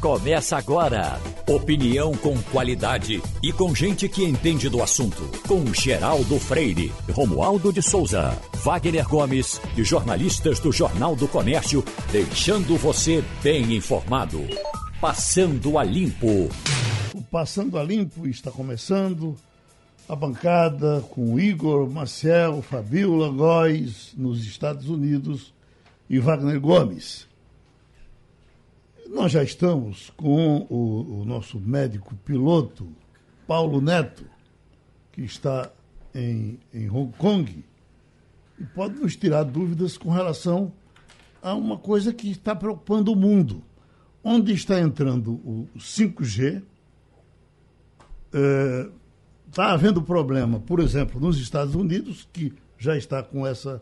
Começa agora. Opinião com qualidade e com gente que entende do assunto. Com Geraldo Freire, Romualdo de Souza, Wagner Gomes e jornalistas do Jornal do Comércio, deixando você bem informado. Passando a Limpo. O Passando a Limpo está começando. A bancada com Igor, Marcel, Fabiola Góes nos Estados Unidos e Wagner Gomes. Nós já estamos com o, o, nosso médico piloto, Paulo Neto, que está em, em Hong Kong, e pode nos tirar dúvidas com relação a uma coisa que está preocupando o mundo. Onde está entrando o 5G? Está é, havendo problema, por exemplo, nos Estados Unidos, que já está com essa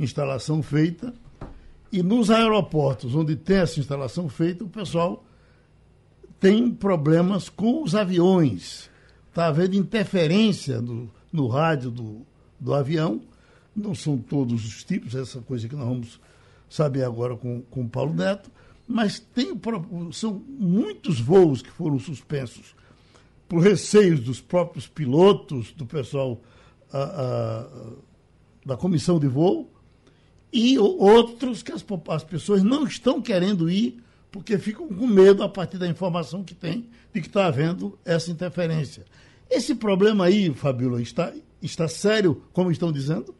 instalação feita, e nos aeroportos onde tem essa instalação feita, o pessoal tem problemas com os aviões. Está havendo interferência no, no rádio do, do avião. Não são todos os tipos, essa coisa que nós vamos saber agora com, com o Paulo Neto, mas tem, são muitos voos que foram suspensos por receios dos próprios pilotos, do pessoal a, a, da comissão de voo, e outros que as, as pessoas não estão querendo ir porque ficam com medo a partir da informação que tem de que está havendo essa interferência. Esse problema aí, Fabíola, está, está sério, como estão dizendo?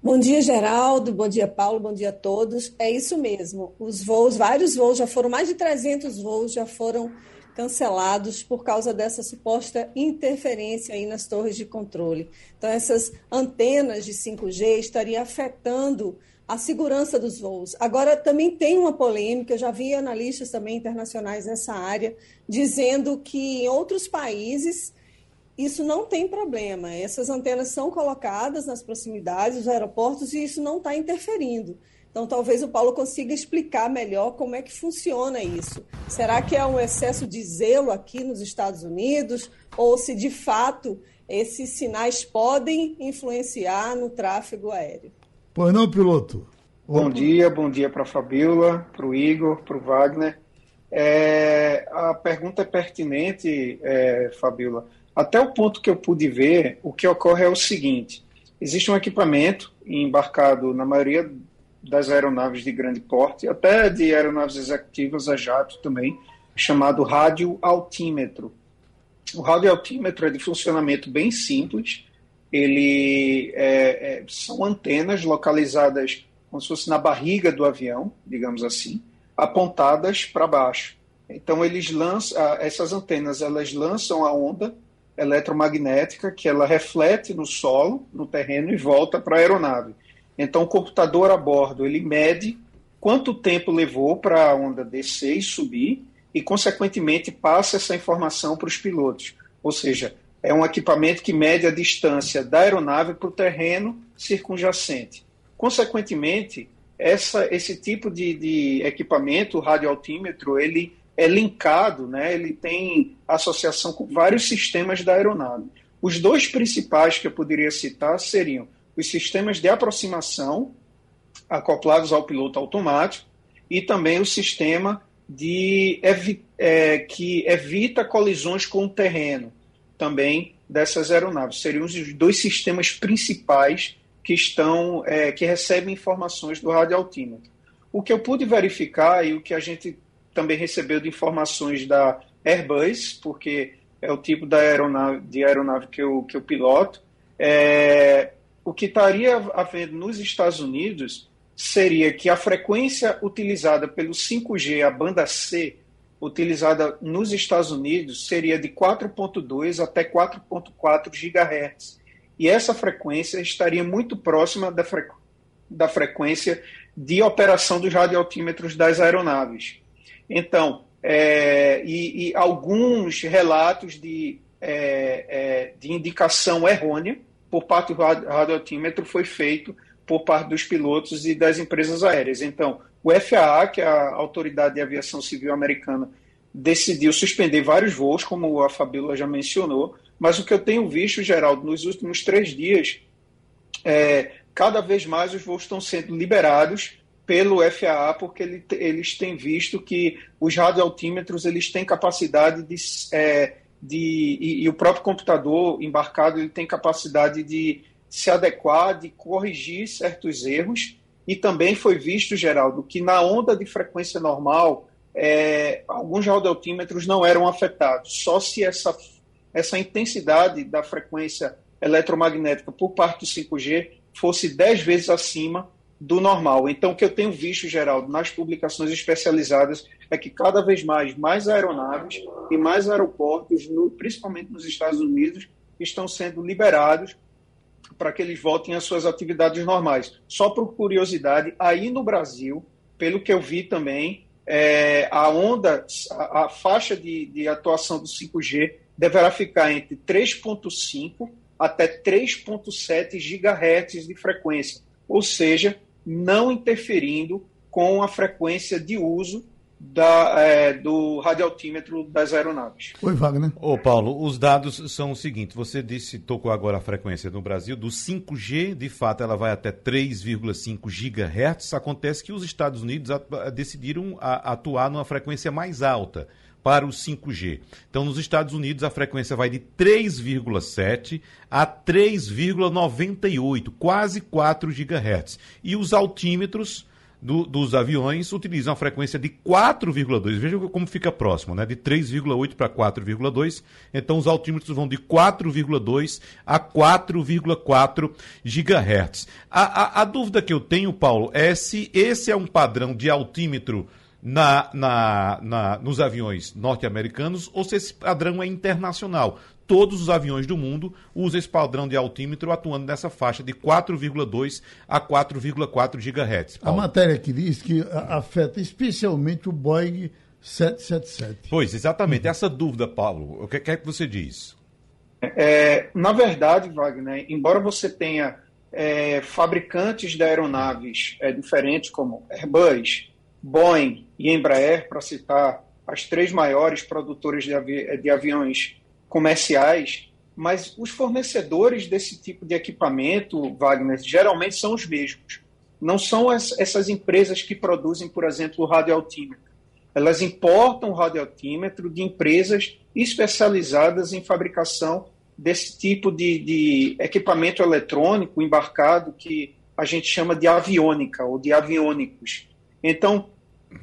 Bom dia, Geraldo. Bom dia, Paulo. Bom dia a todos. É isso mesmo. Os voos, vários voos, já foram mais de 300 voos, já foram cancelados por causa dessa suposta interferência aí nas torres de controle. Então, essas antenas de 5G estariam afetando a segurança dos voos. Agora, também tem uma polêmica, eu já vi analistas também internacionais nessa área, dizendo que em outros países isso não tem problema. Essas antenas são colocadas nas proximidades dos aeroportos e isso não está interferindo. Então, talvez o Paulo consiga explicar melhor como é que funciona isso. Será que é um excesso de zelo aqui nos Estados Unidos? Ou se de fato esses sinais podem influenciar no tráfego aéreo? Pois não, piloto? Bom dia, bom dia para a Fabiola, para o Igor, para o Wagner. É, a pergunta é pertinente, é, Fabiola. Até o ponto que eu pude ver, o que ocorre é o seguinte: existe um equipamento embarcado na maioria das aeronaves de grande porte, até de aeronaves executivas a jato também, chamado rádio altímetro. O rádio altímetro é de funcionamento bem simples. Ele é, é, são antenas localizadas como se fosse na barriga do avião, digamos assim, apontadas para baixo. Então eles lançam essas antenas, elas lançam a onda eletromagnética que ela reflete no solo, no terreno e volta para a aeronave. Então, o computador a bordo ele mede quanto tempo levou para a onda descer e subir e, consequentemente, passa essa informação para os pilotos. Ou seja, é um equipamento que mede a distância da aeronave para o terreno circunjacente. Consequentemente, essa, esse tipo de, de equipamento, o radioaltímetro, ele é linkado, né? ele tem associação com vários sistemas da aeronave. Os dois principais que eu poderia citar seriam os sistemas de aproximação acoplados ao piloto automático e também o sistema de é, que evita colisões com o terreno também dessas aeronaves. Seriam os dois sistemas principais que estão é, que recebem informações do radioaltímetro. O que eu pude verificar e o que a gente também recebeu de informações da Airbus, porque é o tipo da aeronave, de aeronave que eu, que eu piloto, é, o que estaria havendo nos Estados Unidos seria que a frequência utilizada pelo 5G, a banda C, utilizada nos Estados Unidos, seria de 4.2 até 4.4 GHz. E essa frequência estaria muito próxima da, da frequência de operação dos radioaltímetros das aeronaves. Então, é, e, e, alguns relatos de, é, é, de indicação errônea por parte do radioaltímetro foi feito por parte dos pilotos e das empresas aéreas. Então, o FAA, que é a Autoridade de Aviação Civil Americana, decidiu suspender vários voos, como a Fabíola já mencionou, mas o que eu tenho visto, Geraldo, nos últimos três dias, é, cada vez mais os voos estão sendo liberados pelo FAA, porque ele, eles têm visto que os radioaltímetros eles têm capacidade de, é, de e, e, o próprio computador embarcado ele tem capacidade de se adequar, de corrigir certos erros. E também foi visto, Geraldo, que na onda de frequência normal, é, alguns radioaltímetros não eram afetados. Só se essa, essa intensidade da frequência eletromagnética por parte do 5G fosse 10 vezes acima do normal. Então, o que eu tenho visto, Geraldo, nas publicações especializadas é que cada vez mais, mais aeronaves e mais aeroportos, no, principalmente nos Estados Unidos, estão sendo liberados para que eles voltem às suas atividades normais. Só por curiosidade, aí no Brasil, pelo que eu vi também, é, a onda, a, a faixa de, de atuação do 5G deverá ficar entre 3,5 até 3,7 GHz de frequência, ou seja, não interferindo com a frequência de uso da, é, do radioaltímetro das aeronaves. Oi, Wagner. Ô, Paulo, os dados são os seguintes. Você disse, tocou agora a frequência no Brasil, do 5G, de fato, ela vai até 3,5 GHz. Acontece que os Estados Unidos decidiram atuar numa frequência mais alta para o 5G. Então, nos Estados Unidos, a frequência vai de 3,7 a 3,98, quase 4 GHz. E os altímetros do, dos aviões utilizam a frequência de 4,2. Veja como fica próximo, né? De 3,8 para 4,2. Então, os altímetros vão de 4,2 a 4,4 GHz. A, a, a dúvida que eu tenho, Paulo, é se esse é um padrão de altímetro na, na, na, nos aviões norte-americanos ou se esse padrão é internacional. Todos os aviões do mundo usam esse padrão de altímetro atuando nessa faixa de 4,2 a 4,4 GHz. Paulo. A matéria aqui diz que afeta especialmente o Boeing 777. Pois, exatamente. Uhum. Essa dúvida, Paulo, o que é que você diz? É, na verdade, Wagner, embora você tenha é, fabricantes de aeronaves é, diferentes, como Airbus, Boeing e Embraer, para citar as três maiores produtoras de, avi de aviões comerciais, mas os fornecedores desse tipo de equipamento, Wagner, geralmente são os mesmos. Não são as, essas empresas que produzem, por exemplo, o radioaltímetro. Elas importam o radioaltímetro de empresas especializadas em fabricação desse tipo de, de equipamento eletrônico embarcado que a gente chama de aviônica ou de aviônicos. Então,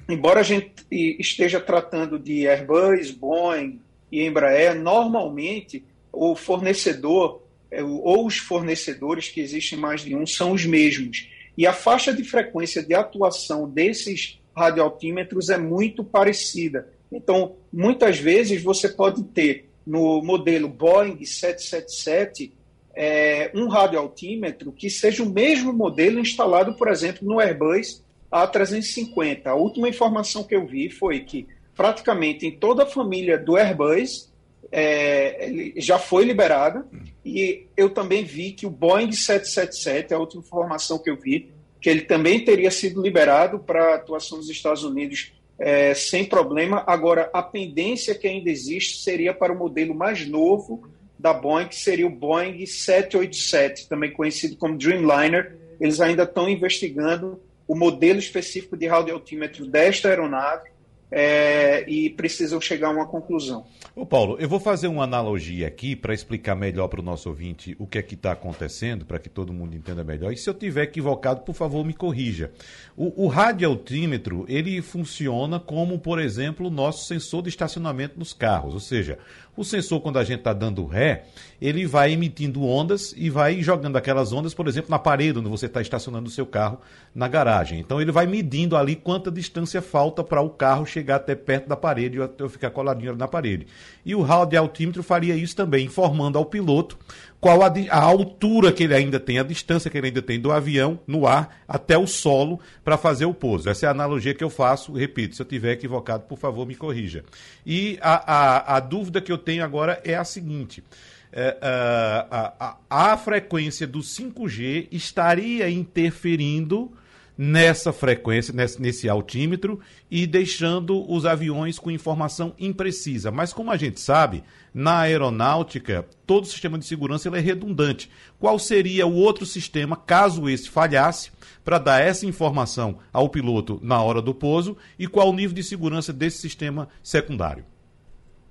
embora a gente esteja tratando de Airbus, Boeing e Embraer, normalmente o fornecedor é, ou os fornecedores, que existem mais de um, são os mesmos. E a faixa de frequência de atuação desses radioaltímetros é muito parecida. Então, muitas vezes você pode ter no modelo Boeing 777 é, um radioaltímetro que seja o mesmo modelo instalado, por exemplo, no Airbus a350. A última informação que eu vi foi que praticamente em toda a família do Airbus é, já foi liberada e eu também vi que o Boeing 777, a última informação que eu vi, que ele também teria sido liberado para atuação nos Estados Unidos é, sem problema. Agora, a pendência que ainda existe seria para o modelo mais novo da Boeing, que seria o Boeing 787, também conhecido como Dreamliner. Eles ainda estão investigando o modelo específico de radioaltímetro desta aeronave é, e precisam chegar a uma conclusão. Ô Paulo, eu vou fazer uma analogia aqui para explicar melhor para o nosso ouvinte o que é que está acontecendo, para que todo mundo entenda melhor. E se eu tiver equivocado, por favor, me corrija. O, o radioaltímetro, ele funciona como, por exemplo, o nosso sensor de estacionamento nos carros. Ou seja, o sensor, quando a gente está dando ré, ele vai emitindo ondas e vai jogando aquelas ondas, por exemplo, na parede onde você está estacionando o seu carro na garagem. Então ele vai medindo ali quanta distância falta para o carro chegar até perto da parede ou até eu ficar coladinho na parede. E o rádio altímetro faria isso também, informando ao piloto qual a, a, altura que ele ainda tem, a distância que ele ainda tem do avião no ar até o solo para fazer o pouso. Essa é a analogia que eu faço. Repito, se eu tiver equivocado, por favor, me corrija. E a, a, a dúvida que eu tenho agora é a seguinte. É, a, a, a frequência do 5G estaria interferindo nessa frequência, nesse, nesse altímetro e deixando os aviões com informação imprecisa. Mas como a gente sabe, na aeronáutica, todo o sistema de segurança é redundante. Qual seria o outro sistema, caso esse falhasse, para dar essa informação ao piloto na hora do pouso e qual o nível de segurança desse sistema secundário?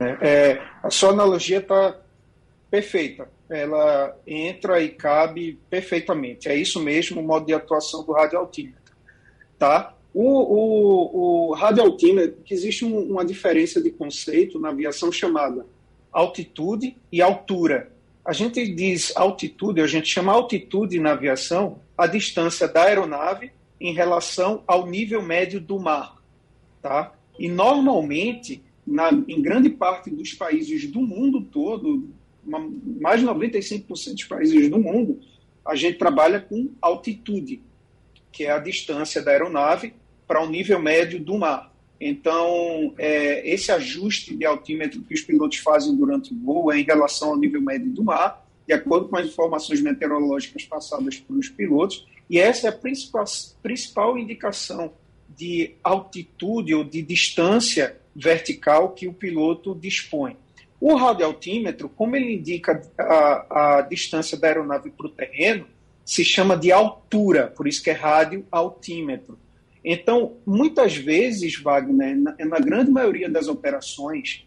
É, é, a sua analogia está perfeita. Ela entra e cabe perfeitamente. É isso mesmo o modo de atuação do radioaltímetro. Tá? O, o, o radioaltímetro, que existe um, uma diferença de conceito na aviação chamada altitude e altura. A gente diz altitude, a gente chama altitude na aviação a distância da aeronave em relação ao nível médio do mar. Tá? E normalmente, na, em grande parte dos países do mundo todo, mais de 95% dos países do mundo, a gente trabalha com altitude, que é a distância da aeronave para o nível médio do mar. Então, é, esse ajuste de altímetro que os pilotos fazem durante o voo é em relação ao nível médio do mar, de acordo com as informações meteorológicas passadas pelos pilotos, e essa é a principal, principal indicação de altitude ou de distância vertical que o piloto dispõe. O radioaltímetro, como ele indica a, a distância da aeronave para o terreno, se chama de altura, por isso que é radioaltímetro. Então, muitas vezes, Wagner, na, na grande maioria das operações,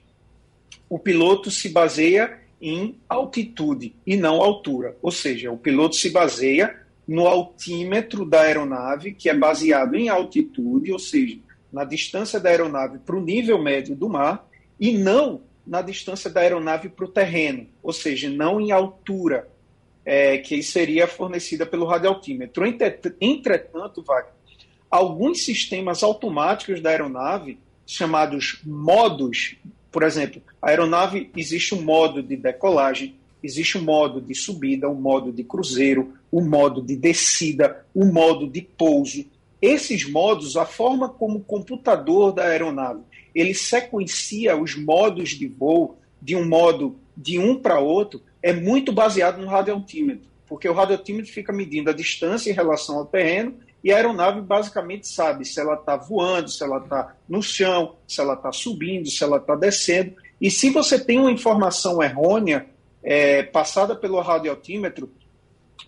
o piloto se baseia em altitude e não altura. Ou seja, o piloto se baseia no altímetro da aeronave, que é baseado em altitude, ou seja, na distância da aeronave para o nível médio do mar, e não na distância da aeronave para o terreno, ou seja, não em altura, é, que seria fornecida pelo radioaltímetro. Entretanto, Wagner, alguns sistemas automáticos da aeronave, chamados modos, por exemplo, a aeronave existe um modo de decolagem, existe um modo de subida, um modo de cruzeiro, um modo de descida, um modo de pouso. Esses modos, a forma como o computador da aeronave ele sequencia os modos de voo de um modo de um para outro, é muito baseado no radioaltímetro, porque o radioaltímetro fica medindo a distância em relação ao terreno e a aeronave basicamente sabe se ela está voando, se ela está no chão, se ela está subindo, se ela está descendo. E se você tem uma informação errônea é, passada pelo radioaltímetro,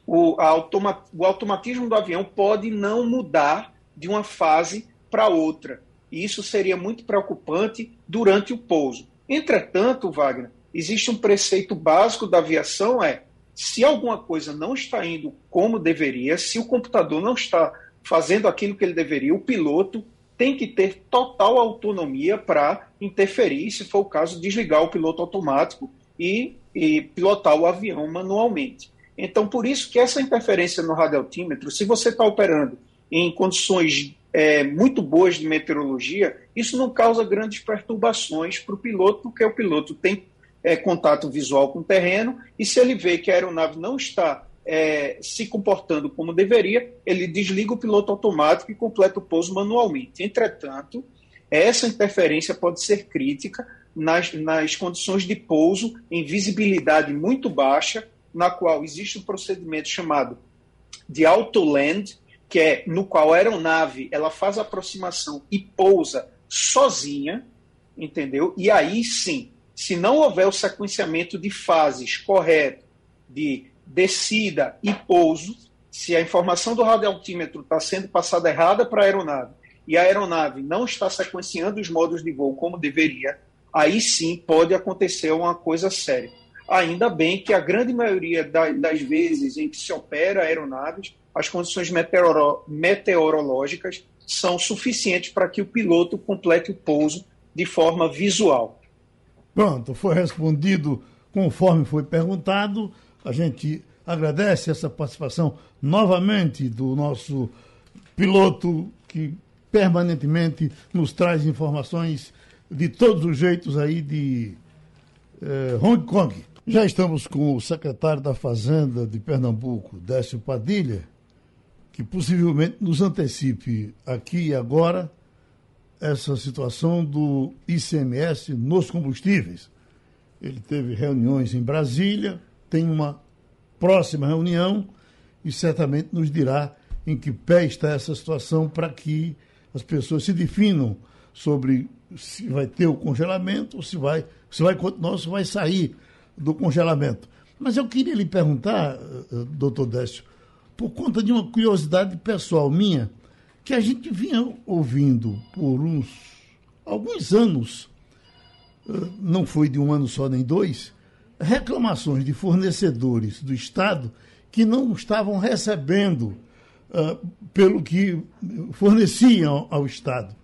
o, automa o automatismo do avião pode não mudar de uma fase para outra. E isso seria muito preocupante durante o pouso. Entretanto, Wagner, existe um preceito básico da aviação é se alguma coisa não está indo como deveria, se o computador não está fazendo aquilo que ele deveria, o piloto tem que ter total autonomia para interferir, se for o caso, desligar o piloto automático e, e, pilotar o avião manualmente. Então, por isso que essa interferência no radioaltímetro, se você está operando em condições é, muito boas de meteorologia, isso não causa grandes perturbações para o piloto, porque o piloto tem é, contato visual com o terreno e se ele vê que a aeronave não está é, se comportando como deveria, ele desliga o piloto automático e completa o pouso manualmente. Entretanto, essa interferência pode ser crítica nas, nas condições de pouso em visibilidade muito baixa, na qual existe um procedimento chamado de auto-land, que é no qual a aeronave ela faz aproximação e pousa sozinha, entendeu? E aí sim, se não houver o sequenciamento de fases correto, de descida e pouso, se a informação do radioaltímetro está sendo passada errada para a aeronave e a aeronave não está sequenciando os modos de voo como deveria, aí sim pode acontecer uma coisa séria. Ainda bem que a grande maioria das vezes em que se opera aeronaves, as condições meteoro meteorológicas são suficientes para que o piloto complete o pouso de forma visual. Pronto, foi respondido conforme foi perguntado. A gente agradece essa participação novamente do nosso piloto que permanentemente nos traz informações de todos os jeitos aí de eh, Hong Kong. Já estamos com o secretário da Fazenda de Pernambuco, Décio Padilha, que possivelmente nos antecipe aqui e agora essa situação do ICMS nos combustíveis. Ele teve reuniões em Brasília, tem uma próxima reunião e certamente nos dirá em que pé está essa situação para que as pessoas se definam sobre se vai ter o congelamento ou se vai, se vai continuar ou se vai sair do congelamento. Mas eu queria lhe perguntar, eh, doutor Décio, por conta de uma curiosidade pessoal minha, que a gente vinha ouvindo por uns alguns anos, eh, não foi de um ano só nem dois, reclamações de fornecedores do Estado que não estavam recebendo uh, pelo que forneciam ao Estado.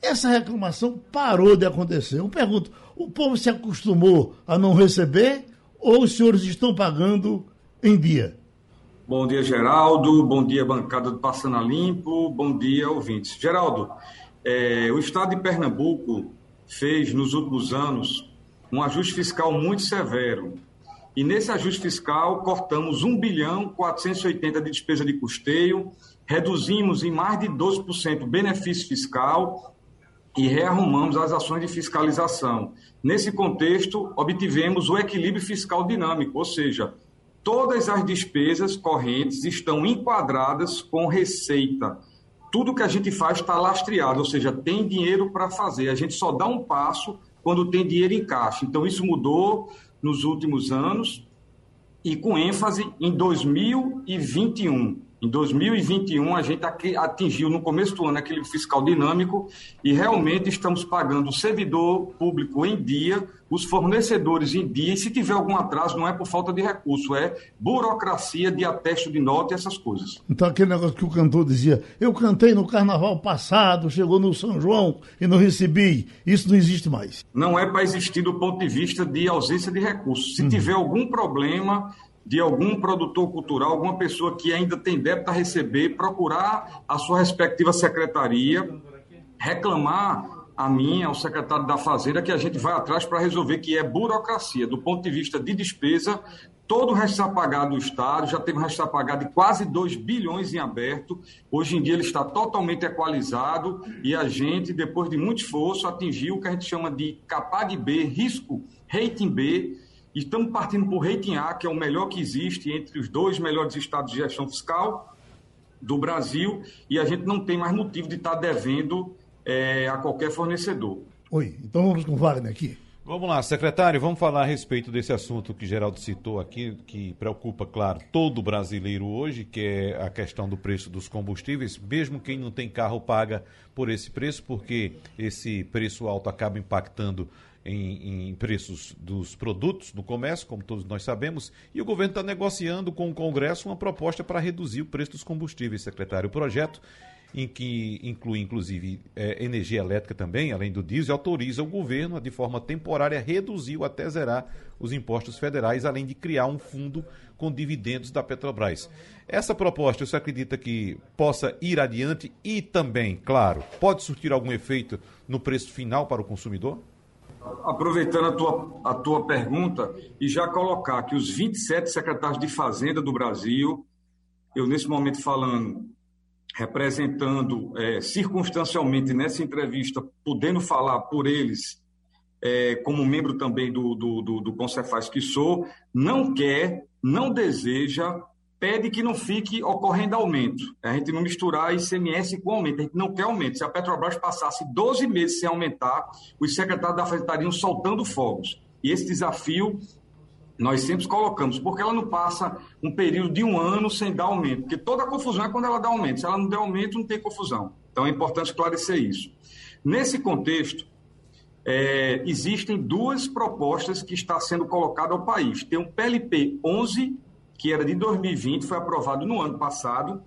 Essa reclamação parou de acontecer. Eu pergunto: o povo se acostumou a não receber ou os senhores estão pagando em dia? Bom dia, Geraldo. Bom dia, bancada do Passando a Limpo. Bom dia, ouvintes. Geraldo, é, o Estado de Pernambuco fez nos últimos anos um ajuste fiscal muito severo. E nesse ajuste fiscal, cortamos 1 bilhão 480 de despesa de custeio, reduzimos em mais de 12% o benefício fiscal e rearrumamos as ações de fiscalização. Nesse contexto, obtivemos o equilíbrio fiscal dinâmico, ou seja, todas as despesas correntes estão enquadradas com receita. Tudo que a gente faz está lastreado, ou seja, tem dinheiro para fazer. A gente só dá um passo quando tem dinheiro em caixa. Então, isso mudou nos últimos anos e com ênfase em 2021. Em 2021, a gente atingiu no começo do ano aquele fiscal dinâmico e realmente estamos pagando o servidor público em dia, os fornecedores em dia, e se tiver algum atraso, não é por falta de recurso, é burocracia de atesto de nota e essas coisas. Então, aquele negócio que o cantor dizia: eu cantei no carnaval passado, chegou no São João e não recebi, isso não existe mais. Não é para existir do ponto de vista de ausência de recursos. Se uhum. tiver algum problema de algum produtor cultural, alguma pessoa que ainda tem débito a receber, procurar a sua respectiva secretaria, reclamar a mim, ao secretário da Fazenda, que a gente vai atrás para resolver, que é burocracia. Do ponto de vista de despesa, todo o resto está pagado do Estado, já teve um resto pagado de quase 2 bilhões em aberto. Hoje em dia ele está totalmente equalizado e a gente, depois de muito esforço, atingiu o que a gente chama de CAPAG B, risco rating B, Estamos partindo por rating A, que é o melhor que existe entre os dois melhores estados de gestão fiscal do Brasil, e a gente não tem mais motivo de estar devendo é, a qualquer fornecedor. Oi, então vamos com o Wagner aqui. Vamos lá, secretário, vamos falar a respeito desse assunto que Geraldo citou aqui, que preocupa, claro, todo brasileiro hoje, que é a questão do preço dos combustíveis. Mesmo quem não tem carro paga por esse preço, porque esse preço alto acaba impactando em, em, preços dos produtos no comércio, como todos nós sabemos, e o governo está negociando com o Congresso uma proposta para reduzir o preço dos combustíveis, secretário. O projeto, em que inclui inclusive é, energia elétrica também, além do diesel, autoriza o governo a, de forma temporária, reduzir ou até zerar os impostos federais, além de criar um fundo com dividendos da Petrobras. Essa proposta, você acredita que possa ir adiante e também, claro, pode surtir algum efeito no preço final para o consumidor? Aproveitando a tua, a tua pergunta e já colocar que os 27 secretários de Fazenda do Brasil, eu nesse momento falando, representando é, circunstancialmente nessa entrevista, podendo falar por eles, é, como membro também do, do, do, do Concefaz que sou, não quer, não deseja pede que não fique ocorrendo aumento. A gente não misturar ICMS com aumento, a gente não quer aumento. Se a Petrobras passasse 12 meses sem aumentar, os secretários da Fazenda estariam soltando fogos. E esse desafio nós sempre colocamos, porque ela não passa um período de um ano sem dar aumento, porque toda confusão é quando ela dá aumento. Se ela não der aumento, não tem confusão. Então é importante esclarecer isso. Nesse contexto, é, existem duas propostas que estão sendo colocadas ao país. Tem o PLP 11 que era de 2020, foi aprovado no ano passado,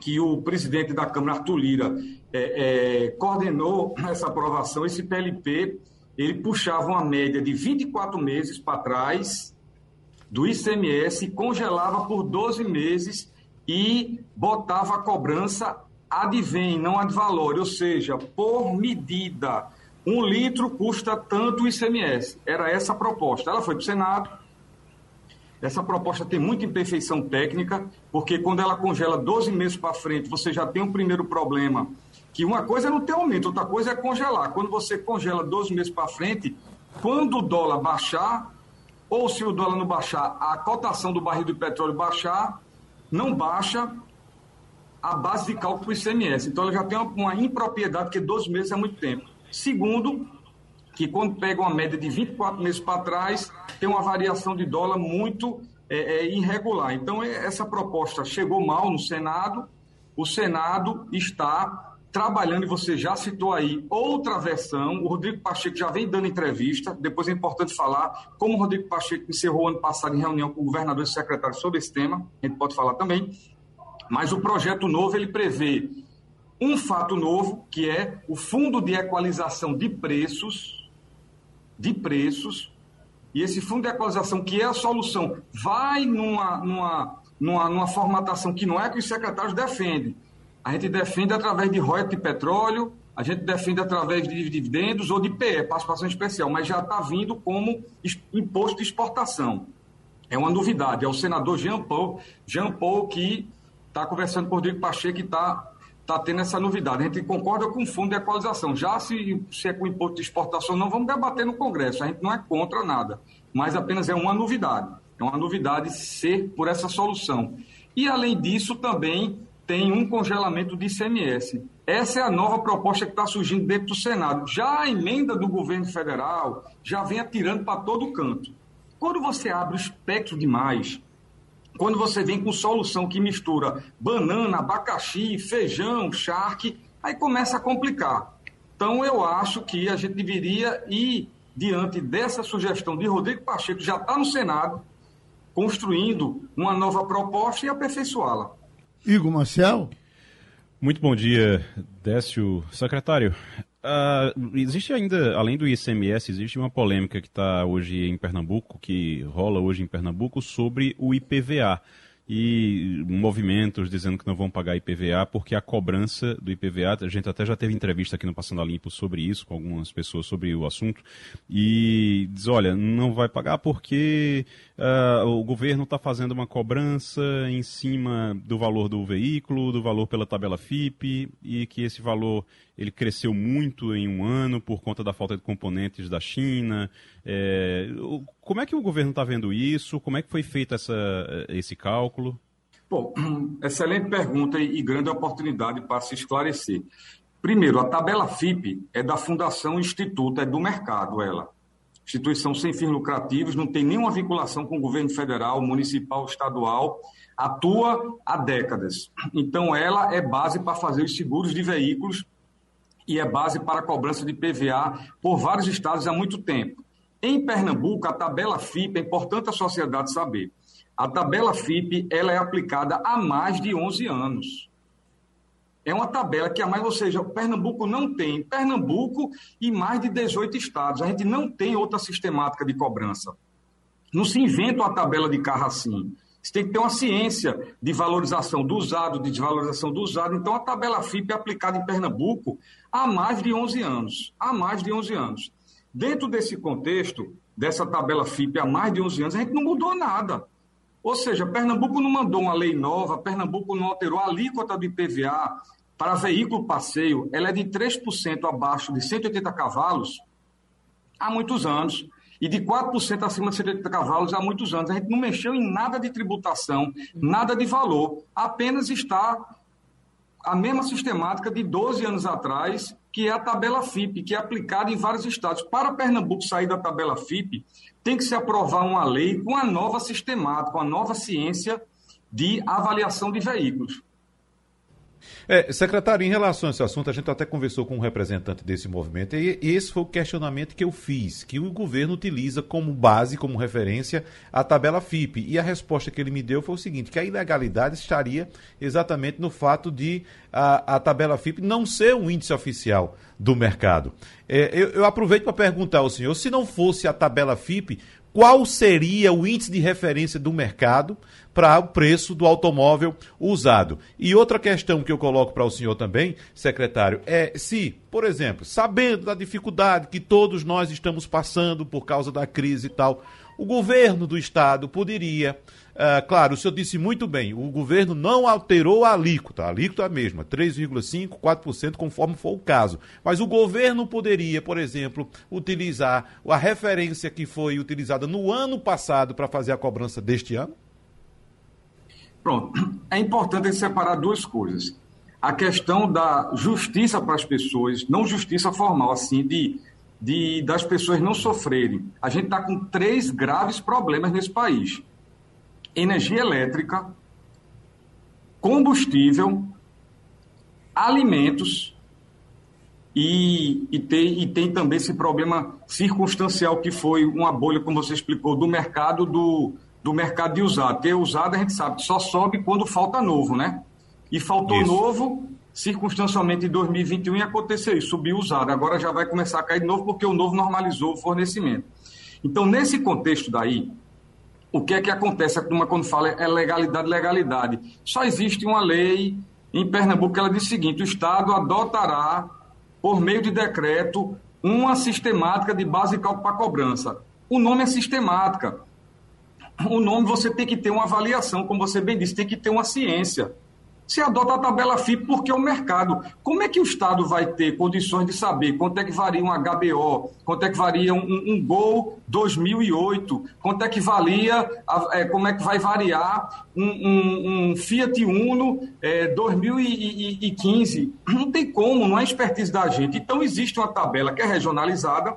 que o presidente da Câmara, Arthur Lira, é, é, coordenou essa aprovação. Esse PLP, ele puxava uma média de 24 meses para trás do ICMS, congelava por 12 meses e botava a cobrança advém, não ad valor, ou seja, por medida. Um litro custa tanto o ICMS. Era essa a proposta. Ela foi para o Senado, essa proposta tem muita imperfeição técnica, porque quando ela congela 12 meses para frente, você já tem um primeiro problema, que uma coisa é não ter aumento, outra coisa é congelar. Quando você congela 12 meses para frente, quando o dólar baixar, ou se o dólar não baixar, a cotação do barril de petróleo baixar, não baixa a base de cálculo do ICMS. Então, ela já tem uma impropriedade, porque 12 meses é muito tempo. Segundo, que quando pega uma média de 24 meses para trás, tem uma variação de dólar muito é, é irregular. Então, é, essa proposta chegou mal no Senado, o Senado está trabalhando, e você já citou aí outra versão. O Rodrigo Pacheco já vem dando entrevista. Depois é importante falar como o Rodrigo Pacheco encerrou ano passado em reunião com governadores e secretários sobre esse tema. A gente pode falar também. Mas o projeto novo ele prevê um fato novo, que é o Fundo de Equalização de Preços, de preços, e esse fundo de equalização, que é a solução, vai numa, numa, numa, numa formatação que não é que os secretários defendem, a gente defende através de royalties de petróleo, a gente defende através de dividendos ou de PE, participação especial, mas já está vindo como imposto de exportação. É uma novidade. É o senador Jean Paul, Jean Paul que está conversando com o Rodrigo Pacheco e está tá tendo essa novidade. A gente concorda com o fundo de equalização. Já se, se é com imposto de exportação, não vamos debater no Congresso. A gente não é contra nada, mas apenas é uma novidade. É uma novidade ser por essa solução. E, além disso, também tem um congelamento de ICMS. Essa é a nova proposta que está surgindo dentro do Senado. Já a emenda do governo federal já vem atirando para todo canto. Quando você abre o espectro demais, quando você vem com solução que mistura banana, abacaxi, feijão, charque, aí começa a complicar. Então, eu acho que a gente deveria ir diante dessa sugestão de Rodrigo Pacheco, que já está no Senado, construindo uma nova proposta e aperfeiçoá-la. Igor Marcel. Muito bom dia, Décio. Secretário, uh, existe ainda, além do ICMS, existe uma polêmica que está hoje em Pernambuco, que rola hoje em Pernambuco, sobre o IPVA e movimentos dizendo que não vão pagar IPVA porque a cobrança do IPVA, a gente até já teve entrevista aqui no Passando a Limpo sobre isso, com algumas pessoas sobre o assunto, e diz, olha, não vai pagar porque uh, o governo está fazendo uma cobrança em cima do valor do veículo, do valor pela tabela FIP, e que esse valor ele cresceu muito em um ano por conta da falta de componentes da China. É, como é que o governo está vendo isso? Como é que foi feito essa, esse cálculo? Bom, excelente pergunta e grande oportunidade para se esclarecer. Primeiro, a tabela FIP é da Fundação Instituto, é do mercado ela. Instituição sem fins lucrativos, não tem nenhuma vinculação com o governo federal, municipal, estadual, atua há décadas. Então, ela é base para fazer os seguros de veículos e é base para a cobrança de PVA por vários estados há muito tempo. Em Pernambuco, a tabela FIP, é importante a sociedade saber, a tabela FIP ela é aplicada há mais de 11 anos. É uma tabela que há mais, ou seja, Pernambuco não tem. Pernambuco e mais de 18 estados. A gente não tem outra sistemática de cobrança. Não se inventa uma tabela de carro assim. Você tem que ter uma ciência de valorização do usado, de desvalorização do usado. Então, a tabela FIP é aplicada em Pernambuco há mais de 11 anos. Há mais de 11 anos. Dentro desse contexto, dessa tabela FIP há mais de 11 anos, a gente não mudou nada. Ou seja, Pernambuco não mandou uma lei nova, Pernambuco não alterou a alíquota do IPVA para veículo passeio, ela é de 3% abaixo de 180 cavalos há muitos anos e de 4% acima de 70 cavalos há muitos anos. A gente não mexeu em nada de tributação, nada de valor, apenas está a mesma sistemática de 12 anos atrás, que é a tabela FIP, que é aplicada em vários estados. Para Pernambuco sair da tabela FIP, tem que se aprovar uma lei com a nova sistemática, uma nova ciência de avaliação de veículos. É, secretário, em relação a esse assunto, a gente até conversou com um representante desse movimento e, esse foi o questionamento que eu fiz, que o governo utiliza como base, como referência, a tabela FIP. E a resposta que ele me deu foi o seguinte, que a ilegalidade estaria exatamente no fato de a, a tabela FIP não ser um índice oficial do mercado. É, eu, eu aproveito para perguntar ao senhor, se não fosse a tabela FIP, qual seria o índice de referência do mercado para o preço do automóvel usado. E outra questão que eu coloco para o senhor também, secretário, é se, por exemplo, sabendo da dificuldade que todos nós estamos passando por causa da crise e tal, o governo do estado poderia. Uh, claro, o senhor disse muito bem, o governo não alterou a alíquota, a alíquota é a mesma, 3,5%, 4%, conforme for o caso. Mas o governo poderia, por exemplo, utilizar a referência que foi utilizada no ano passado para fazer a cobrança deste ano? Pronto. É importante separar duas coisas. A questão da justiça para as pessoas, não justiça formal, assim, de de, das pessoas não sofrerem. A gente está com três graves problemas nesse país. energia elétrica, combustível, alimentos e, e, tem, e tem também esse problema circunstancial que foi uma bolha, como você explicou, do mercado do, do mercado de usado. Ter usado a gente sabe que só sobe quando falta novo, né? E faltou isso. novo, circunstancialmente em 2021 e aconteceu isso, subiu usado. Agora já vai começar a cair de novo porque o novo normalizou o fornecimento. Então, nesse contexto daí, o que é que acontece? A turma quando fala é legalidade, legalidade. Só existe uma lei em Pernambuco que ela diz o seguinte: o Estado adotará, por meio de decreto, uma sistemática de base de cálculo para cobrança. O nome é sistemática. O nome você tem que ter uma avaliação, como você bem disse, tem que ter uma ciência se adota a tabela FIP porque é o mercado. Como é que o Estado vai ter condições de saber quanto é que varia um HBO, quanto é que varia um, um Gol 2008, quanto é que valia, é, como é que vai variar um, um, um Fiat Uno é, 2015? Não tem como, não é expertise da gente. Então existe uma tabela que é regionalizada,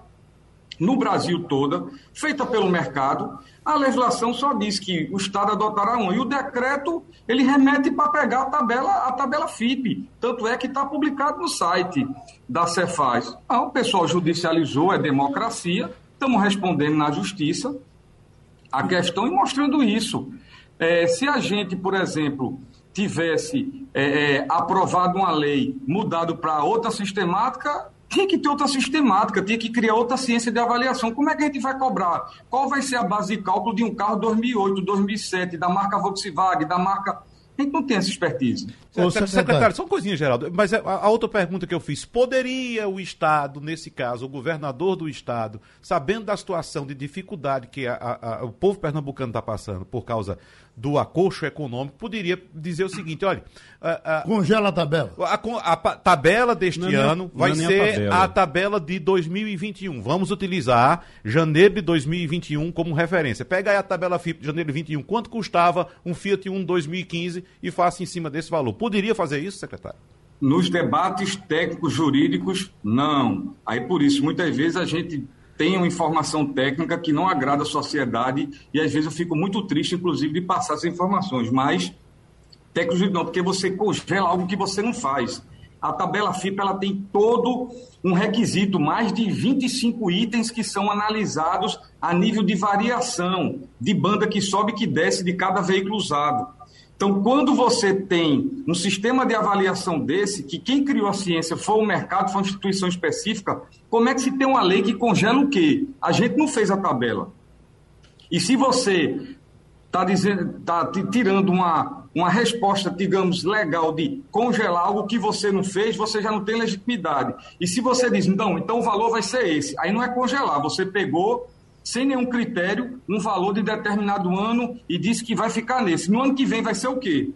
no Brasil toda, feita pelo mercado. A legislação só diz que o Estado adotará um. E o decreto, ele remete para pegar a tabela, a tabela FIP. Tanto é que está publicado no site da Cefaz. Ah, o pessoal judicializou, é democracia. Estamos respondendo na justiça a questão e mostrando isso. É, se a gente, por exemplo, tivesse é, é, aprovado uma lei, mudado para outra sistemática, tinha que ter outra sistemática, tinha que criar outra ciência de avaliação. Como é que a gente vai cobrar? Qual vai ser a base de cálculo de um carro 2008, 2007, da marca Volkswagen, da marca. A gente não tem essa expertise. Ô, secretário, secretário, só uma coisinha, Geraldo. Mas a, a, outra pergunta que eu fiz: poderia o Estado, nesse caso, o governador do Estado, sabendo da situação de dificuldade que a, a, o povo pernambucano está passando por causa do acolcho econômico, poderia dizer o seguinte: olha. A, a, Congela a tabela. A, a tabela deste não, é ano não, vai não é ser tabela. a tabela de 2021. Vamos utilizar janeiro de 2021 como referência. Pega aí a tabela FIP de janeiro de 2021. Quanto custava um Fiat 1 2015 e faça em cima desse valor. Poderia fazer isso, secretário? Nos debates técnicos jurídicos, não. Aí por isso, muitas vezes a gente uma informação técnica que não agrada a sociedade e às vezes eu fico muito triste, inclusive, de passar essas informações. Mas técnico não, porque você congela algo que você não faz. A tabela FIP ela tem todo um requisito, mais de 25 itens que são analisados a nível de variação, de banda que sobe e que desce de cada veículo usado. Então, quando você tem um sistema de avaliação desse, que quem criou a ciência foi o mercado, foi uma instituição específica, como é que se tem uma lei que congela o quê? A gente não fez a tabela. E se você está tá tirando uma, uma resposta, digamos, legal de congelar algo que você não fez, você já não tem legitimidade. E se você diz, não, então o valor vai ser esse, aí não é congelar, você pegou sem nenhum critério, um valor de determinado ano e disse que vai ficar nesse. No ano que vem vai ser o quê?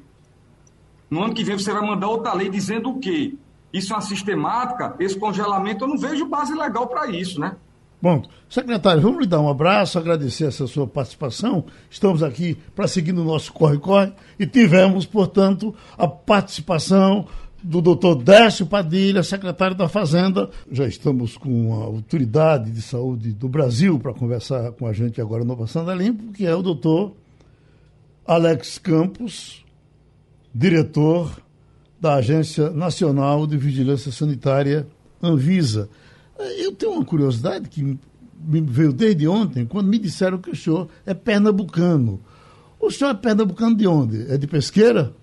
No ano que vem você vai mandar outra lei dizendo o quê? Isso é uma sistemática? Esse congelamento, eu não vejo base legal para isso, né? Bom, secretário, vamos lhe dar um abraço, agradecer essa sua participação. Estamos aqui para seguir no nosso corre-corre e tivemos, portanto, a participação do doutor Décio Padilha, secretário da Fazenda. Já estamos com a autoridade de saúde do Brasil para conversar com a gente agora no Passando a Limpo, que é o doutor Alex Campos, diretor da Agência Nacional de Vigilância Sanitária, Anvisa. Eu tenho uma curiosidade que me veio desde ontem, quando me disseram que o senhor é pernambucano. O senhor é pernambucano de onde? É de Pesqueira?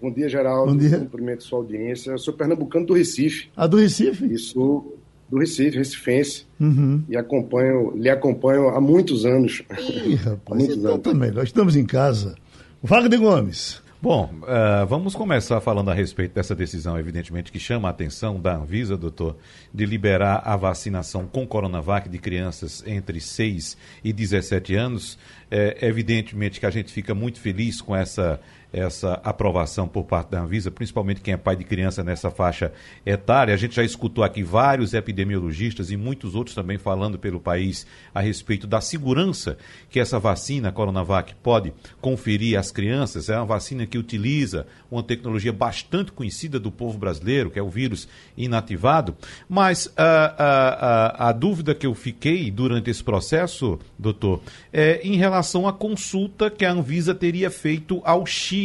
Bom dia, Geraldo. Bom dia. Cumprimento sua audiência. Eu sou pernambucano do Recife. Ah, do Recife? Isso, do Recife, recifense. Uhum. E acompanho, lhe acompanho há muitos anos. Ih, rapaz, muitos então anos. também. Nós estamos em casa. Wagner Gomes. Bom, uh, vamos começar falando a respeito dessa decisão, evidentemente, que chama a atenção da Anvisa, doutor, de liberar a vacinação com Coronavac de crianças entre 6 e 17 anos. É, evidentemente que a gente fica muito feliz com essa essa aprovação por parte da Anvisa, principalmente quem é pai de criança nessa faixa etária. A gente já escutou aqui vários epidemiologistas e muitos outros também falando pelo país a respeito da segurança que essa vacina, Coronavac, pode conferir às crianças. É uma vacina que utiliza uma tecnologia bastante conhecida do povo brasileiro, que é o vírus inativado. Mas a, a, a, a dúvida que eu fiquei durante esse processo, doutor, é em relação à consulta que a Anvisa teria feito ao Chile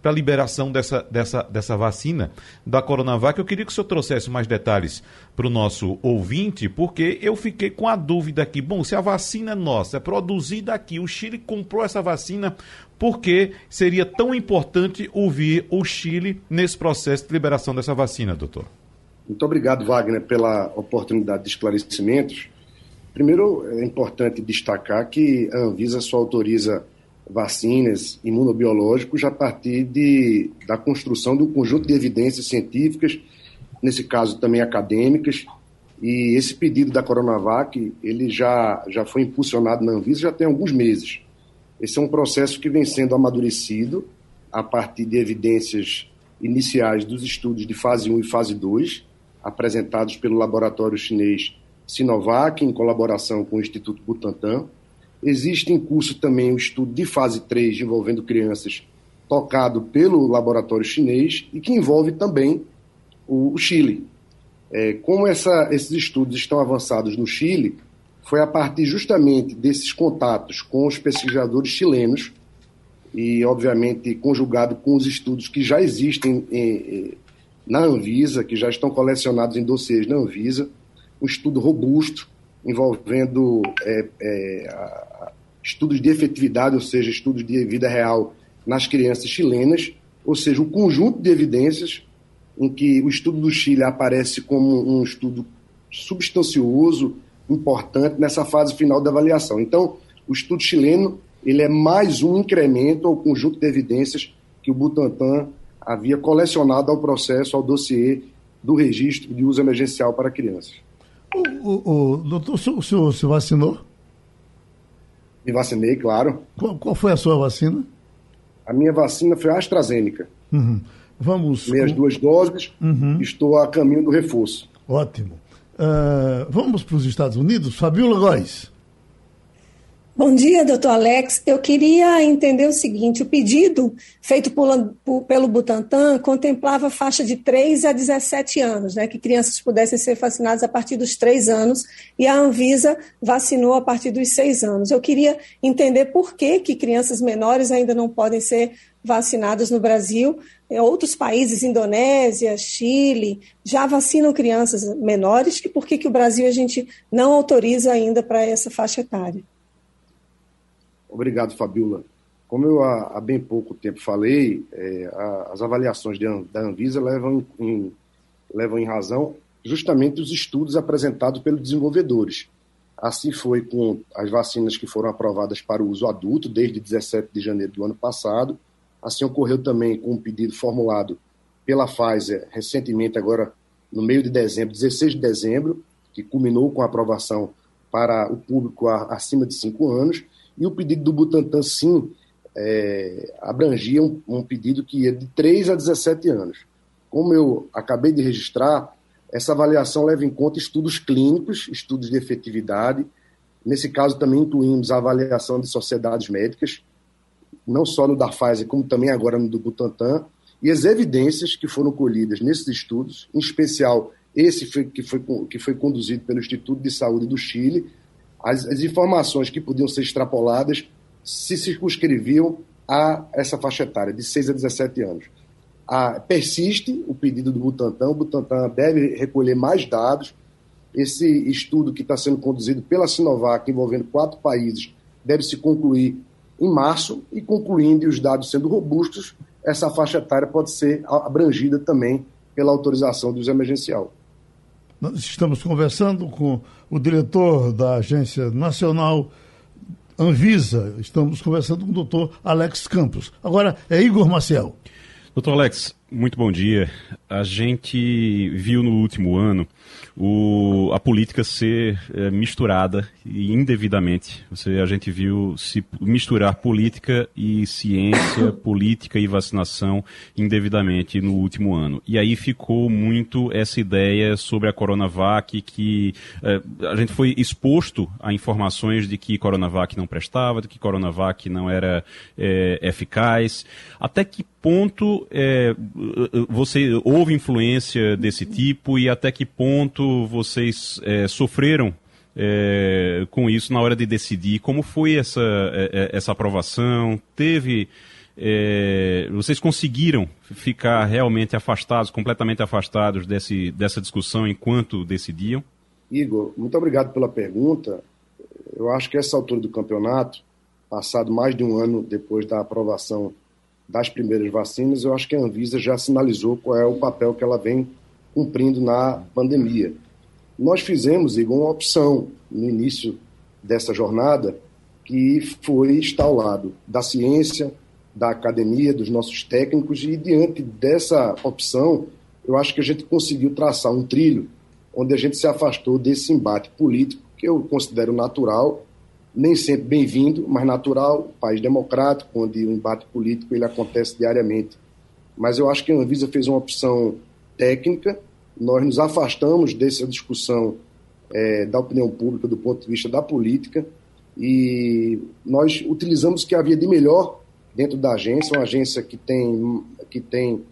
para a liberação dessa, dessa, dessa vacina da Coronavac. Eu queria que o senhor trouxesse mais detalhes para o nosso ouvinte, porque eu fiquei com a dúvida aqui. Bom, se a vacina nossa é produzida aqui, o Chile comprou essa vacina, por que seria tão importante ouvir o Chile nesse processo de liberação dessa vacina, doutor? Muito obrigado, Wagner, pela oportunidade de esclarecimentos. Primeiro, é importante destacar que a Anvisa só autoriza vacinas imunobiológicos a partir de, da construção de um conjunto de evidências científicas, nesse caso também acadêmicas, e esse pedido da Coronavac, ele já, já foi impulsionado na Anvisa já tem alguns meses. Esse é um processo que vem sendo amadurecido a partir de evidências iniciais dos estudos de fase 1 e fase 2, apresentados pelo laboratório chinês Sinovac, em colaboração com o Instituto Butantan, Existe em curso também o estudo de fase 3 envolvendo crianças, tocado pelo laboratório chinês e que envolve também o, o Chile. É, como essa, esses estudos estão avançados no Chile, foi a partir justamente desses contatos com os pesquisadores chilenos e, obviamente, conjugado com os estudos que já existem em, na Anvisa, que já estão colecionados em dossiês na Anvisa, um estudo robusto envolvendo é, é, estudos de efetividade, ou seja, estudos de vida real nas crianças chilenas, ou seja, o conjunto de evidências em que o estudo do Chile aparece como um estudo substancioso, importante nessa fase final da avaliação. Então, o estudo chileno ele é mais um incremento ao conjunto de evidências que o Butantan havia colecionado ao processo, ao dossiê do registro de uso emergencial para crianças. O, o, o doutor, o senhor se vacinou? Me vacinei, claro. Qual, qual, foi a sua vacina? A minha vacina foi a AstraZeneca. Uhum. Vamos. Meias com... duas doses, uhum. estou a caminho do reforço. Ótimo. Uh, vamos para os Estados Unidos? Fabiola Góes. Bom dia, doutor Alex. Eu queria entender o seguinte: o pedido feito pelo Butantan contemplava faixa de 3 a 17 anos, né, que crianças pudessem ser vacinadas a partir dos 3 anos, e a Anvisa vacinou a partir dos 6 anos. Eu queria entender por que, que crianças menores ainda não podem ser vacinadas no Brasil. Em outros países, Indonésia, Chile, já vacinam crianças menores, e por que, que o Brasil a gente não autoriza ainda para essa faixa etária? Obrigado, Fabiola. Como eu há, bem pouco tempo falei, é, a, as avaliações de, da Anvisa levam em, levam em razão justamente os estudos apresentados pelos desenvolvedores. Assim foi com as vacinas que foram aprovadas para o uso adulto desde 17 de janeiro do ano passado. Assim ocorreu também com um pedido formulado pela Pfizer recentemente, agora no meio de dezembro, 16 de dezembro, que culminou com a aprovação para o público acima de 5 anos. E o pedido do Butantan, sim, é, abrangia um, um, pedido que ia de 3 a 17 anos. Como eu acabei de registrar, essa avaliação leva em conta estudos clínicos, estudos de efetividade. Nesse caso, também incluímos a avaliação de sociedades médicas, não só no da Pfizer, como também agora no do Butantan, e as evidências que foram colhidas nesses estudos, em especial esse foi, que, foi, que foi conduzido pelo Instituto de Saúde do Chile, as, as informações que podiam ser extrapoladas se circunscreviam a essa faixa etária, de 6 a 17 anos. Persiste o pedido do Butantan, o Butantan deve recolher mais dados. Esse estudo que está sendo conduzido pela Sinovac, envolvendo quatro países, deve se concluir em março, e concluindo e os dados sendo robustos, essa faixa etária pode ser abrangida também pela autorização do uso emergencial. Nós estamos conversando com o diretor da Agência Nacional Anvisa. Estamos conversando com o doutor Alex Campos. Agora é Igor Maciel. Doutor Alex, Muito bom dia. A gente viu no último ano o, a política ser é, misturada e indevidamente. Você, a gente viu se misturar política e ciência, política e vacinação indevidamente no último ano. E aí ficou muito essa ideia sobre a Coronavac, que é, a gente foi exposto a informações de que Coronavac não prestava, de que Coronavac não era é, eficaz. Até que ponto é, você houve influência desse tipo e até que ponto vocês é, sofreram é, com isso na hora de decidir? Como foi essa, é, é, essa aprovação? Teve. É, vocês conseguiram ficar realmente afastados, completamente afastados desse, dessa discussão enquanto decidiam? Igor, muito obrigado pela pergunta. Eu acho que essa altura do campeonato, passado mais de um ano depois da aprovação das primeiras vacinas, eu acho que a Anvisa já sinalizou qual é o papel que ela vem cumprindo na pandemia. Nós fizemos, Igor, uma opção no início dessa jornada que foi estar ao lado da ciência, da academia, dos nossos técnicos, e diante dessa opção, eu acho que a gente conseguiu traçar um trilho onde a gente se afastou desse embate político, que eu considero natural, nem sempre bem-vindo, mas natural, país democrático, onde o embate político ele acontece diariamente. Mas eu acho que a Anvisa fez uma opção técnica, nós nos afastamos dessa discussão é, da opinião pública do ponto de vista da política e nós utilizamos o que havia de melhor dentro da agência, uma agência que tem, que tem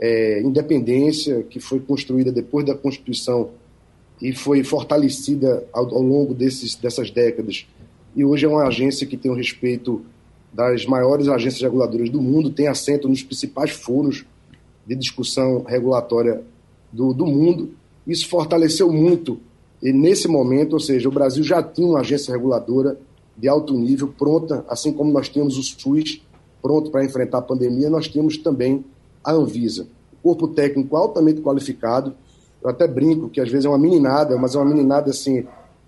é, independência, que foi construída depois da Constituição e foi fortalecida ao, ao longo desses, dessas décadas e hoje é uma agência que tem o respeito das maiores agências reguladoras do mundo, tem assento nos principais foros de discussão regulatória do, do mundo. Isso fortaleceu muito e nesse momento, ou seja, o Brasil já tinha uma agência reguladora de alto nível pronta, assim como nós temos o SUS pronto para enfrentar a pandemia, nós temos também a Anvisa. Corpo técnico altamente qualificado. Eu até brinco que às vezes é uma meninada, mas é uma meninada assim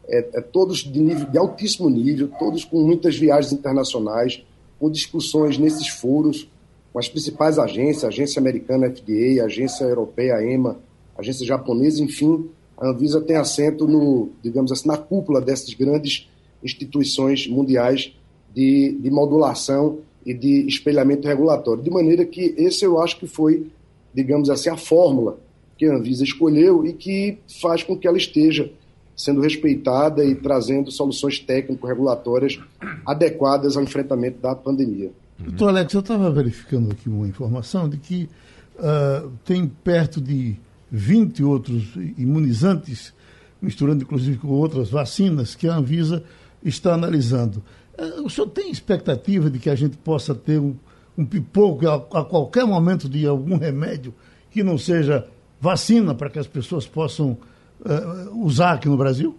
é, é, todos de, nível, de altíssimo nível, todos com muitas viagens internacionais, com discussões nesses foros com as principais agências, agência americana FDA, agência europeia EMA, agência japonesa, enfim, a Anvisa tem assento no, digamos assim, na cúpula dessas grandes instituições mundiais de, de modulação e de espelhamento regulatório. De maneira que esse eu acho que foi, digamos assim, a fórmula que a Anvisa escolheu e que faz com que ela esteja sendo respeitada e trazendo soluções técnico-regulatórias adequadas ao enfrentamento da pandemia. Doutor Alex, eu estava verificando aqui uma informação de que uh, tem perto de 20 outros imunizantes, misturando inclusive com outras vacinas, que a Anvisa está analisando. Uh, o senhor tem expectativa de que a gente possa ter um, um pipoco a, a qualquer momento de algum remédio que não seja vacina para que as pessoas possam uh, usar aqui no Brasil?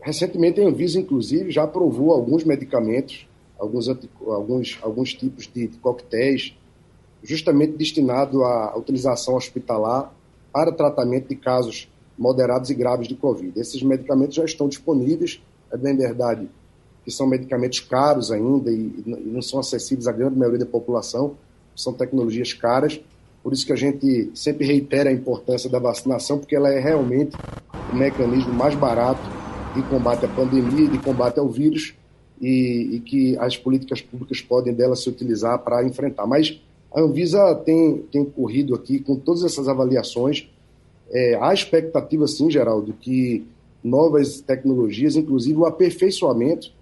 Recentemente a Anvisa, inclusive, já aprovou alguns medicamentos, alguns, alguns, alguns tipos de, de coquetéis, justamente destinado à utilização hospitalar para tratamento de casos moderados e graves de Covid. Esses medicamentos já estão disponíveis, é bem verdade que são medicamentos caros ainda e, e não são acessíveis à grande maioria da população, são tecnologias caras, por isso que a gente sempre reitera a importância da vacinação, porque ela é realmente o mecanismo mais barato de combate à pandemia, de combate ao vírus, e, e que as políticas públicas podem dela se utilizar para enfrentar. Mas a Anvisa tem, tem corrido aqui com todas essas avaliações. É, há expectativa, sim, Geraldo, que novas tecnologias, inclusive o aperfeiçoamento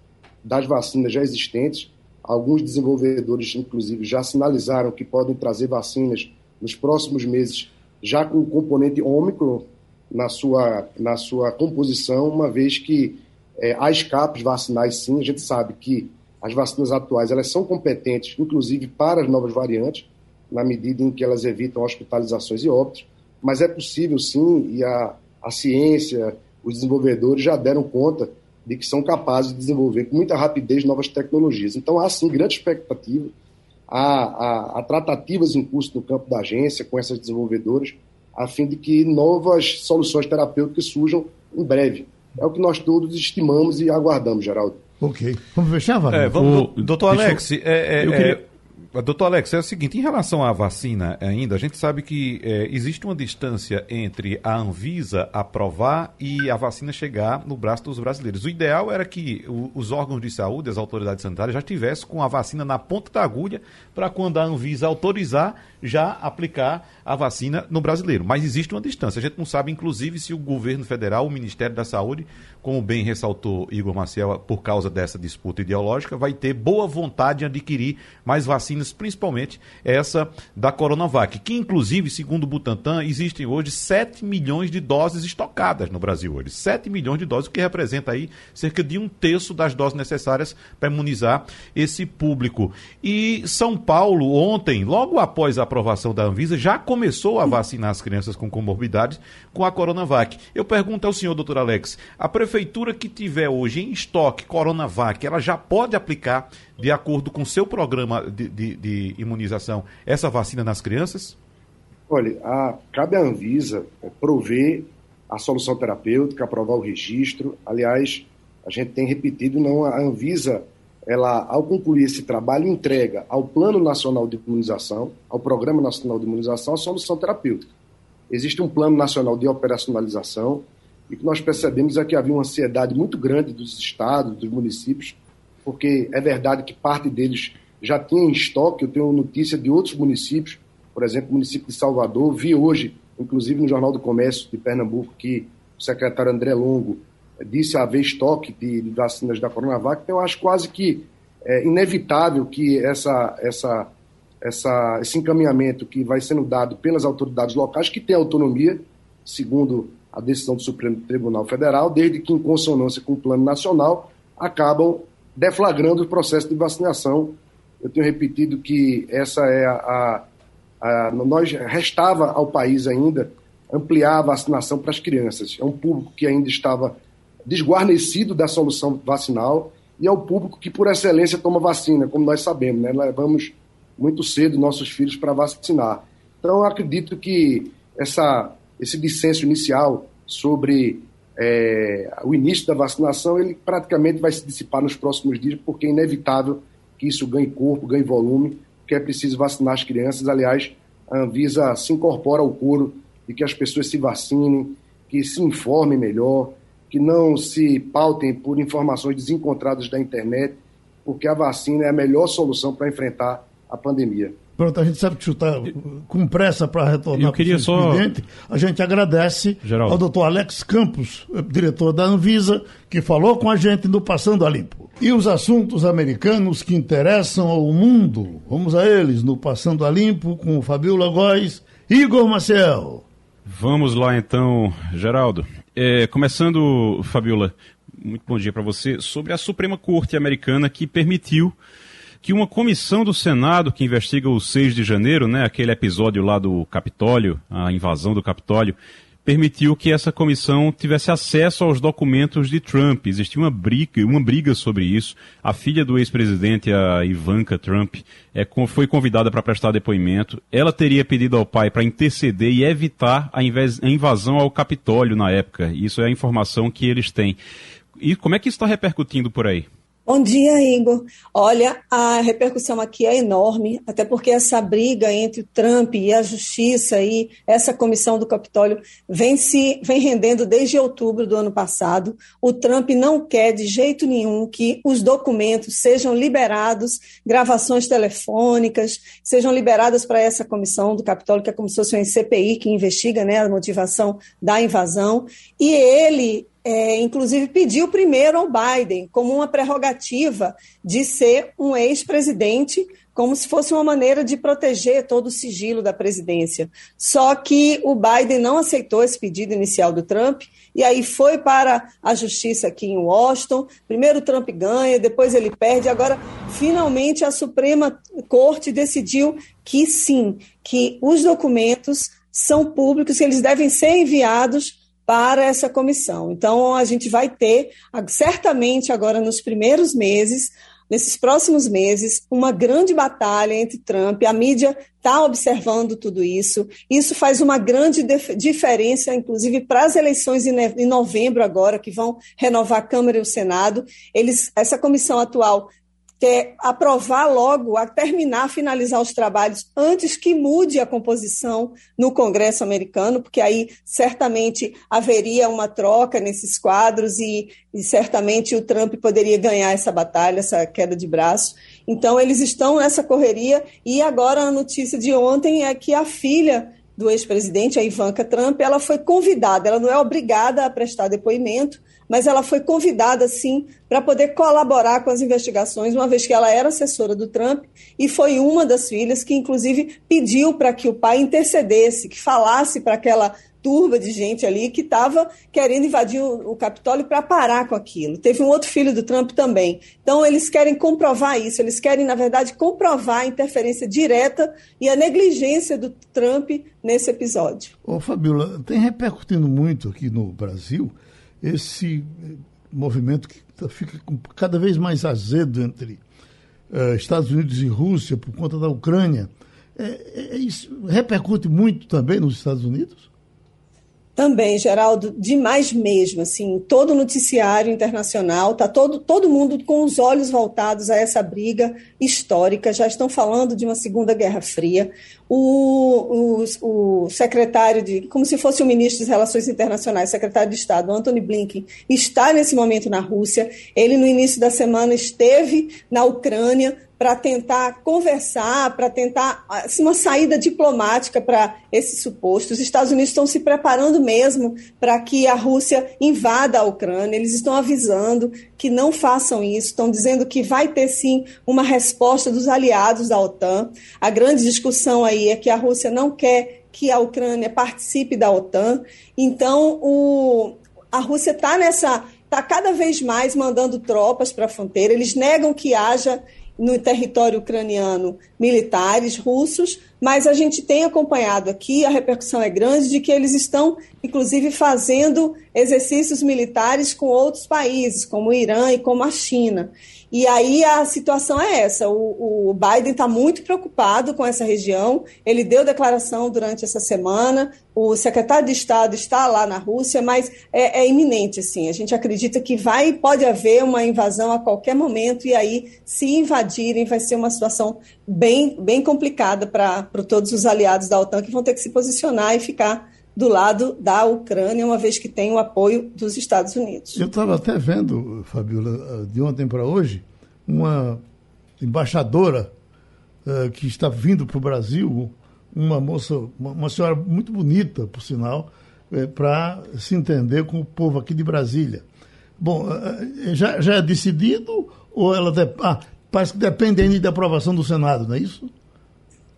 das vacinas já existentes, alguns desenvolvedores, inclusive, já sinalizaram que podem trazer vacinas nos próximos meses, já com o componente Ômicron na sua, na sua composição, uma vez que é, há escapes vacinais, sim, a gente sabe que as vacinas atuais elas são competentes, inclusive para as novas variantes, na medida em que elas evitam hospitalizações e óbitos, mas é possível sim, e a, a ciência, os desenvolvedores já deram conta de que são capazes de desenvolver com muita rapidez novas tecnologias. Então há sim grande expectativa há, há, tratativas em curso no campo da agência com essas desenvolvedoras, a fim de que novas soluções terapêuticas surjam em breve. É o que nós todos estimamos e aguardamos, Geraldo. Ok. Vamos fechar, Wagner? É, vamos, o, doutor Alex, eu, é, é, eu queria... Doutor Alex, é o seguinte, em relação à vacina ainda, a gente sabe que é, existe uma distância entre a Anvisa aprovar e a vacina chegar no braço dos brasileiros. O ideal era que o, os órgãos de saúde, as autoridades sanitárias, já estivessem com a vacina na ponta da agulha para quando a Anvisa autorizar, já aplicar a vacina no brasileiro. Mas existe uma distância. A gente não sabe, inclusive, se o governo federal, o Ministério da Saúde, como bem ressaltou Igor Maciel, por causa dessa disputa ideológica, vai ter boa vontade em adquirir mais vacinas, principalmente essa da Coronavac, que inclusive, segundo o Butantan, existem hoje 7 milhões de doses estocadas no Brasil hoje. 7 milhões de doses, o que representa aí cerca de um terço das doses necessárias para imunizar esse público. E São Paulo, ontem, logo após a aprovação da Anvisa, já começou a vacinar as crianças com comorbidades com a Coronavac. Eu pergunto ao senhor, doutor Alex, a prefeitura que tiver hoje em estoque Coronavac, ela já pode aplicar, de acordo com seu programa de, de, de imunização, essa vacina nas crianças? Olha, a, cabe à Anvisa é, prover a solução terapêutica, aprovar o registro. Aliás, a gente tem repetido, não, a Anvisa ela, ao concluir esse trabalho, entrega ao Plano Nacional de Imunização, ao Programa Nacional de Imunização, a solução terapêutica. Existe um Plano Nacional de Operacionalização, e que nós percebemos é que havia uma ansiedade muito grande dos estados, dos municípios, porque é verdade que parte deles já tinha em estoque, eu tenho notícia de outros municípios, por exemplo, o município de Salvador, vi hoje, inclusive no Jornal do Comércio de Pernambuco, que o secretário André Longo disse haver estoque de, de vacinas da Coronavac, então eu acho quase que é inevitável que essa, essa, essa, esse encaminhamento que vai sendo dado pelas autoridades locais, que têm autonomia, segundo a decisão do Supremo Tribunal Federal, desde que em consonância com o Plano Nacional, acabam deflagrando o processo de vacinação. Eu tenho repetido que essa é a, a, a nós restava ao país ainda ampliar a vacinação para as crianças. É um público que ainda estava desguarnecido da solução vacinal e é o público que, por excelência, toma vacina, como nós sabemos, né? Levamos muito cedo nossos filhos para vacinar. Então, eu acredito que essa, esse dissenso inicial sobre é, o início da vacinação, ele praticamente vai se dissipar nos próximos dias, porque é inevitável que isso ganhe corpo, ganhe volume, porque é preciso vacinar as crianças. Aliás, a Anvisa se incorpora ao coro de que as pessoas se vacinem, que se informem melhor, que não se pautem por informações desencontradas da internet, porque a vacina é a melhor solução para enfrentar a pandemia. Pronto, a gente sabe que está com pressa para retornar Eu queria só... A gente agradece Geraldo. ao doutor Alex Campos, diretor da Anvisa, que falou com a gente no Passando a Limpo. E os assuntos americanos que interessam ao mundo, vamos a eles no Passando a Limpo com o Fabiola Góes, Igor Maciel. Vamos lá então, Geraldo. É, começando, Fabiola, muito bom dia para você, sobre a Suprema Corte Americana que permitiu que uma comissão do Senado que investiga o 6 de janeiro, né, aquele episódio lá do Capitólio, a invasão do Capitólio, permitiu que essa comissão tivesse acesso aos documentos de Trump. Existia uma briga, uma briga sobre isso. A filha do ex-presidente, a Ivanka Trump, é, foi convidada para prestar depoimento. Ela teria pedido ao pai para interceder e evitar a invasão ao Capitólio na época. Isso é a informação que eles têm. E como é que isso está repercutindo por aí? Bom dia, Igor. Olha, a repercussão aqui é enorme, até porque essa briga entre o Trump e a Justiça e essa comissão do Capitólio vem se vem rendendo desde outubro do ano passado. O Trump não quer de jeito nenhum que os documentos sejam liberados, gravações telefônicas sejam liberadas para essa comissão do Capitólio, que é como se fosse uma CPI que investiga né, a motivação da invasão. E ele é, inclusive pediu primeiro ao Biden como uma prerrogativa de ser um ex-presidente, como se fosse uma maneira de proteger todo o sigilo da presidência. Só que o Biden não aceitou esse pedido inicial do Trump e aí foi para a justiça aqui em Washington. Primeiro o Trump ganha, depois ele perde. Agora, finalmente, a Suprema Corte decidiu que sim, que os documentos são públicos, que eles devem ser enviados para essa comissão. Então, a gente vai ter, certamente agora nos primeiros meses, nesses próximos meses, uma grande batalha entre Trump. A mídia está observando tudo isso. Isso faz uma grande diferença, inclusive, para as eleições em novembro agora, que vão renovar a Câmara e o Senado. Eles, essa comissão atual quer aprovar logo, a terminar, finalizar os trabalhos antes que mude a composição no Congresso americano, porque aí certamente haveria uma troca nesses quadros e, e certamente o Trump poderia ganhar essa batalha, essa queda de braço. Então, eles estão nessa correria e agora a notícia de ontem é que a filha do ex-presidente, a Ivanka Trump, ela foi convidada, ela não é obrigada a prestar depoimento, mas ela foi convidada, sim, para poder colaborar com as investigações, uma vez que ela era assessora do Trump e foi uma das filhas que, inclusive, pediu para que o pai intercedesse, que falasse para aquela turba de gente ali que estava querendo invadir o, o Capitólio para parar com aquilo. Teve um outro filho do Trump também. Então, eles querem comprovar isso, eles querem, na verdade, comprovar a interferência direta e a negligência do Trump nesse episódio. Ô, Fabiola, tem repercutindo muito aqui no Brasil esse movimento que fica cada vez mais azedo entre uh, Estados Unidos e Rússia por conta da Ucrânia. É, é, isso repercute muito também nos Estados Unidos? Também, Geraldo, demais mesmo, assim, todo noticiário internacional, tá todo, todo mundo com os olhos voltados a essa briga histórica, já estão falando de uma Segunda Guerra Fria. O, o, o secretário de, como se fosse o ministro das Relações Internacionais, secretário de Estado, Anthony Blinken, está nesse momento na Rússia. Ele, no início da semana, esteve na Ucrânia, para tentar conversar, para tentar assim, uma saída diplomática para esse suposto. Os Estados Unidos estão se preparando mesmo para que a Rússia invada a Ucrânia. Eles estão avisando que não façam isso, estão dizendo que vai ter sim uma resposta dos aliados da OTAN. A grande discussão aí é que a Rússia não quer que a Ucrânia participe da OTAN. Então, o, a Rússia está nessa está cada vez mais mandando tropas para a fronteira. Eles negam que haja no território ucraniano militares russos, mas a gente tem acompanhado aqui, a repercussão é grande, de que eles estão, inclusive, fazendo exercícios militares com outros países, como o Irã e como a China. E aí a situação é essa: o, o Biden está muito preocupado com essa região. Ele deu declaração durante essa semana. O secretário de Estado está lá na Rússia, mas é, é iminente, assim. A gente acredita que vai, pode haver uma invasão a qualquer momento e aí, se invadirem, vai ser uma situação bem, bem complicada para todos os aliados da OTAN que vão ter que se posicionar e ficar do lado da Ucrânia, uma vez que tem o apoio dos Estados Unidos. Eu estava até vendo, Fabiola, de ontem para hoje, uma embaixadora uh, que está vindo para o Brasil, uma moça, uma, senhora muito bonita, por sinal, uh, para se entender com o povo aqui de Brasília. Bom, uh, já, já é decidido ou ela... Ah, parece que depende ainda da aprovação do Senado, não é isso?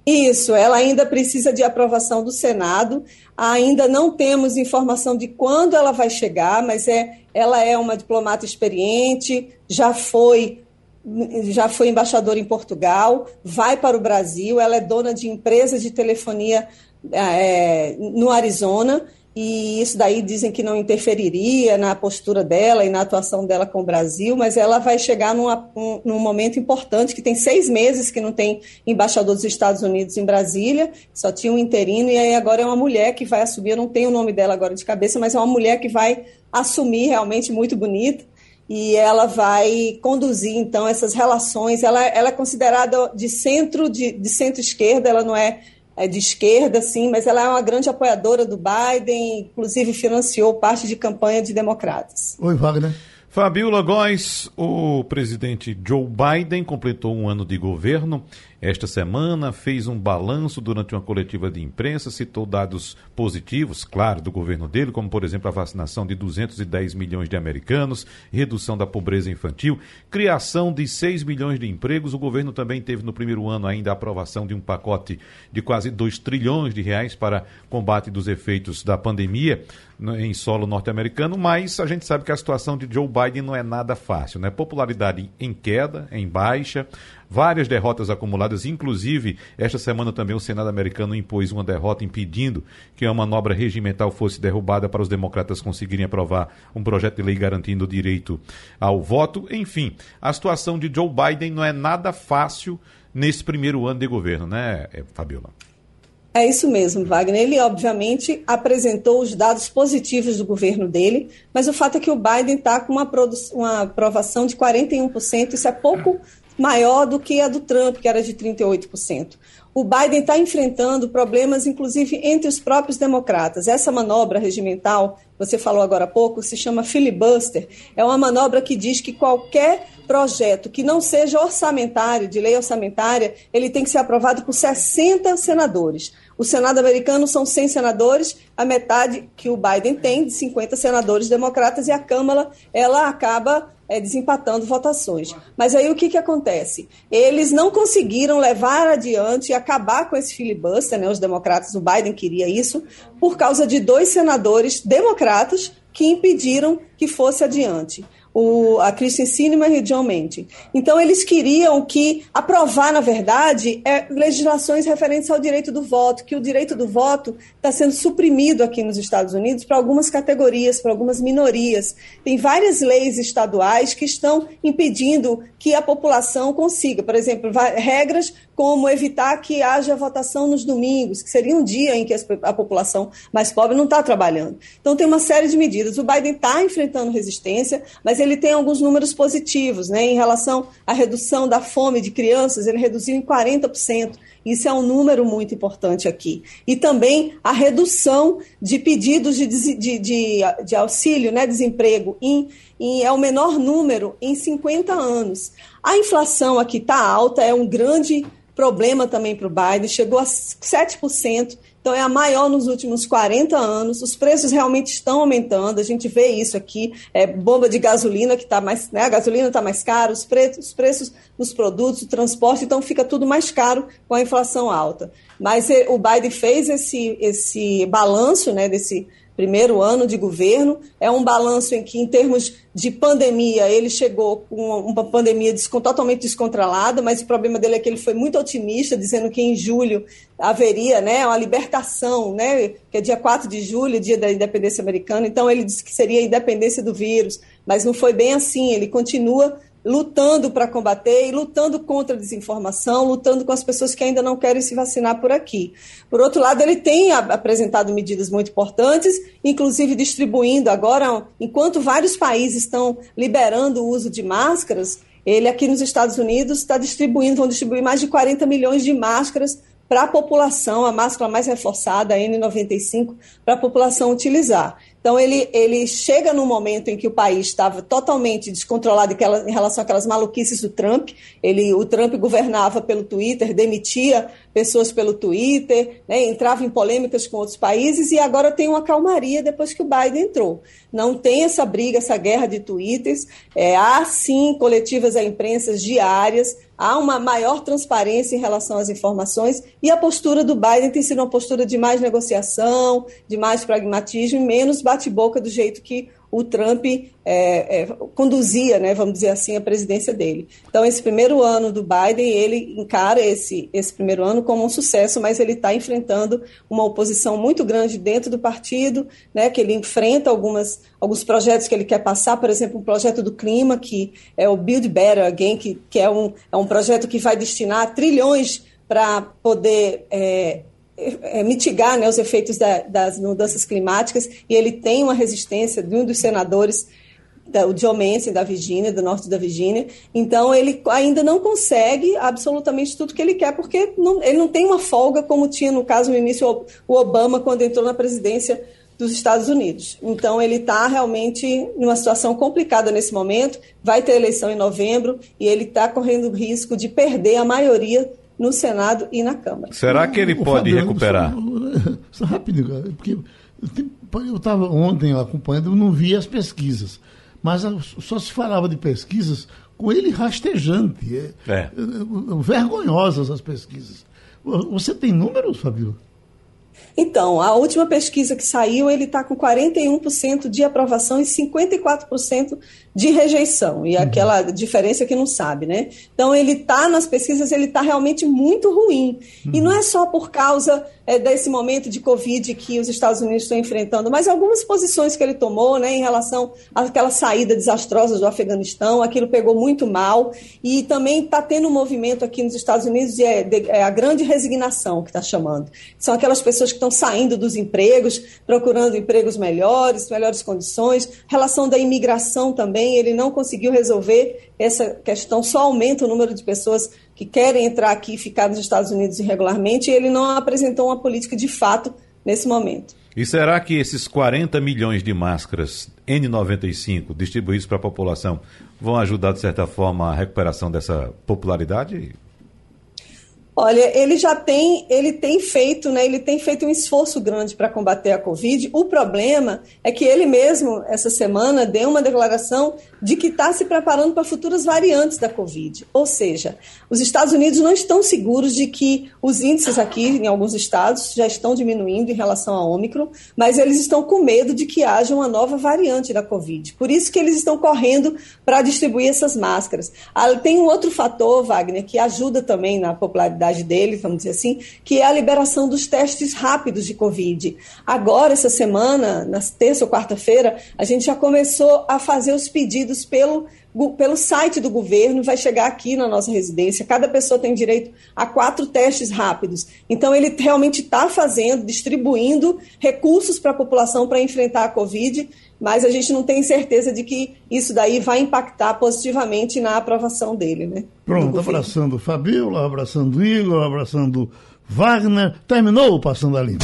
Isso, ela ainda precisa de aprovação do Senado. Ainda não temos informação de quando ela vai chegar, mas é, ela é uma diplomata experiente, já foi já foi embaixadora em Portugal, vai para o Brasil, ela é dona de empresa de telefonia é, no Arizona e isso daí dizem que não interferiria na postura dela e na atuação dela com o Brasil, mas ela vai chegar numa, um, num momento importante, que tem seis meses que não tem embaixador dos Estados Unidos em Brasília, só tinha um interino, e aí agora é uma mulher que vai assumir, eu não tenho o nome dela agora de cabeça, mas é uma mulher que vai assumir realmente muito bonita, e ela vai conduzir então essas relações. Ela, ela é considerada de centro de, de centro-esquerda, ela não é é de esquerda, sim, mas ela é uma grande apoiadora do Biden, inclusive financiou parte de campanha de democratas. Oi, Wagner. Fabiola Góes, o presidente Joe Biden completou um ano de governo esta semana, fez um balanço durante uma coletiva de imprensa, citou dados positivos, claro, do governo dele, como, por exemplo, a vacinação de 210 milhões de americanos, redução da pobreza infantil, criação de 6 milhões de empregos. O governo também teve no primeiro ano ainda a aprovação de um pacote de quase 2 trilhões de reais para combate dos efeitos da pandemia em solo norte-americano, mas a gente sabe que a situação de Joe Biden não é nada fácil, né? Popularidade em queda, em baixa, várias derrotas acumuladas, inclusive esta semana também o Senado americano impôs uma derrota impedindo que a manobra regimental fosse derrubada para os democratas conseguirem aprovar um projeto de lei garantindo o direito ao voto. Enfim, a situação de Joe Biden não é nada fácil nesse primeiro ano de governo, né, Fabiola? É isso mesmo, Wagner. Ele, obviamente, apresentou os dados positivos do governo dele, mas o fato é que o Biden está com uma, uma aprovação de 41%, isso é pouco maior do que a do Trump, que era de 38% o Biden está enfrentando problemas, inclusive, entre os próprios democratas. Essa manobra regimental, você falou agora há pouco, se chama filibuster. É uma manobra que diz que qualquer projeto que não seja orçamentário, de lei orçamentária, ele tem que ser aprovado por 60 senadores. O Senado americano são 100 senadores, a metade que o Biden tem, de 50 senadores democratas, e a Câmara ela acaba é, desempatando votações. Mas aí o que, que acontece? Eles não conseguiram levar adiante e acabar com esse filibuster, né? os democratas, o Biden queria isso, por causa de dois senadores democratas que impediram que fosse adiante o, a Christian Sinema e o John Mente. Então, eles queriam que aprovar, na verdade, é, legislações referentes ao direito do voto, que o direito do voto está sendo suprimido aqui nos Estados Unidos para algumas categorias, para algumas minorias. Tem várias leis estaduais que estão impedindo que a população consiga, por exemplo, regras como evitar que haja votação nos domingos, que seria um dia em que a população mais pobre não está trabalhando. Então, tem uma série de medidas. O Biden está enfrentando resistência, mas ele tem alguns números positivos, né? Em relação à redução da fome de crianças, ele reduziu em 40%. Isso é um número muito importante aqui. E também a redução de pedidos de, de, de, de auxílio, né, desemprego, em, em, é o menor número em 50 anos. A inflação aqui está alta, é um grande problema também para o Biden, chegou a 7%, então é a maior nos últimos 40 anos. Os preços realmente estão aumentando, a gente vê isso aqui. É, bomba de gasolina que está mais. Né, a gasolina está mais cara, os, pre os preços dos produtos, o transporte, então fica tudo mais caro com a inflação alta. Mas eh, o Biden fez esse, esse balanço né, desse primeiro ano de governo. É um balanço em que, em termos de pandemia, ele chegou com uma pandemia totalmente descontrolada, mas o problema dele é que ele foi muito otimista, dizendo que em julho haveria né, uma libertação, né, que é dia 4 de julho, dia da independência americana. Então, ele disse que seria a independência do vírus, mas não foi bem assim. Ele continua lutando para combater e lutando contra a desinformação, lutando com as pessoas que ainda não querem se vacinar por aqui. Por outro lado, ele tem apresentado medidas muito importantes, inclusive distribuindo agora, enquanto vários países estão liberando o uso de máscaras, ele aqui nos Estados Unidos está distribuindo, vão distribuir mais de 40 milhões de máscaras para a população, a máscara mais reforçada, a N95, para a população utilizar. Então, ele, ele chega num momento em que o país estava totalmente descontrolado em relação àquelas maluquices do Trump. Ele, o Trump governava pelo Twitter, demitia pessoas pelo Twitter, né, entrava em polêmicas com outros países e agora tem uma calmaria depois que o Biden entrou. Não tem essa briga, essa guerra de twitters. É, há, sim, coletivas à imprensa diárias, há uma maior transparência em relação às informações e a postura do Biden tem sido uma postura de mais negociação, de mais pragmatismo e menos bate-boca do jeito que o Trump é, é, conduzia, né, vamos dizer assim, a presidência dele. Então, esse primeiro ano do Biden, ele encara esse, esse primeiro ano como um sucesso, mas ele está enfrentando uma oposição muito grande dentro do partido, né, que ele enfrenta algumas, alguns projetos que ele quer passar, por exemplo, um projeto do clima, que é o Build Better Again, que, que é, um, é um projeto que vai destinar trilhões para poder é, é, mitigar né, os efeitos da, das mudanças climáticas e ele tem uma resistência de um dos senadores da, o Joe Manchin da Virgínia, do norte da Virgínia. Então ele ainda não consegue absolutamente tudo que ele quer, porque não, ele não tem uma folga como tinha no caso no início o Obama quando entrou na presidência dos Estados Unidos. Então ele está realmente numa situação complicada nesse momento. Vai ter eleição em novembro e ele está correndo o risco de perder a maioria no Senado e na Câmara. Será que ele pode Fabiano, recuperar? Só, só rapidinho, porque eu estava ontem acompanhando, eu não vi as pesquisas, mas só se falava de pesquisas com ele rastejante. É, é. é vergonhosas as pesquisas. Você tem números, Fabio? Então, a última pesquisa que saiu, ele está com 41% de aprovação e 54% de rejeição. E uhum. aquela diferença que não sabe, né? Então, ele está nas pesquisas, ele está realmente muito ruim. Uhum. E não é só por causa é, desse momento de Covid que os Estados Unidos estão enfrentando, mas algumas posições que ele tomou né, em relação àquela saída desastrosa do Afeganistão, aquilo pegou muito mal. E também está tendo um movimento aqui nos Estados Unidos de, de, de, é a grande resignação, que está chamando. São aquelas pessoas pessoas que estão saindo dos empregos, procurando empregos melhores, melhores condições. Relação da imigração também, ele não conseguiu resolver essa questão, só aumenta o número de pessoas que querem entrar aqui e ficar nos Estados Unidos irregularmente, e ele não apresentou uma política de fato nesse momento. E será que esses 40 milhões de máscaras N95 distribuídos para a população vão ajudar, de certa forma, a recuperação dessa popularidade? Olha, ele já tem, ele tem feito, né? Ele tem feito um esforço grande para combater a Covid. O problema é que ele mesmo, essa semana, deu uma declaração de que está se preparando para futuras variantes da Covid. Ou seja, os Estados Unidos não estão seguros de que os índices aqui, em alguns estados, já estão diminuindo em relação à Ômicron, mas eles estão com medo de que haja uma nova variante da Covid. Por isso que eles estão correndo para distribuir essas máscaras. Ah, tem um outro fator, Wagner, que ajuda também na popularidade dele, vamos dizer assim, que é a liberação dos testes rápidos de Covid. Agora, essa semana, na terça ou quarta-feira, a gente já começou a fazer os pedidos pelo pelo site do governo, vai chegar aqui na nossa residência. Cada pessoa tem direito a quatro testes rápidos. Então, ele realmente está fazendo, distribuindo recursos para a população para enfrentar a Covid, mas a gente não tem certeza de que isso daí vai impactar positivamente na aprovação dele. Né? Pronto, abraçando Fabiola, abraçando Igor, abraçando Wagner. Terminou o Passando a Limpo.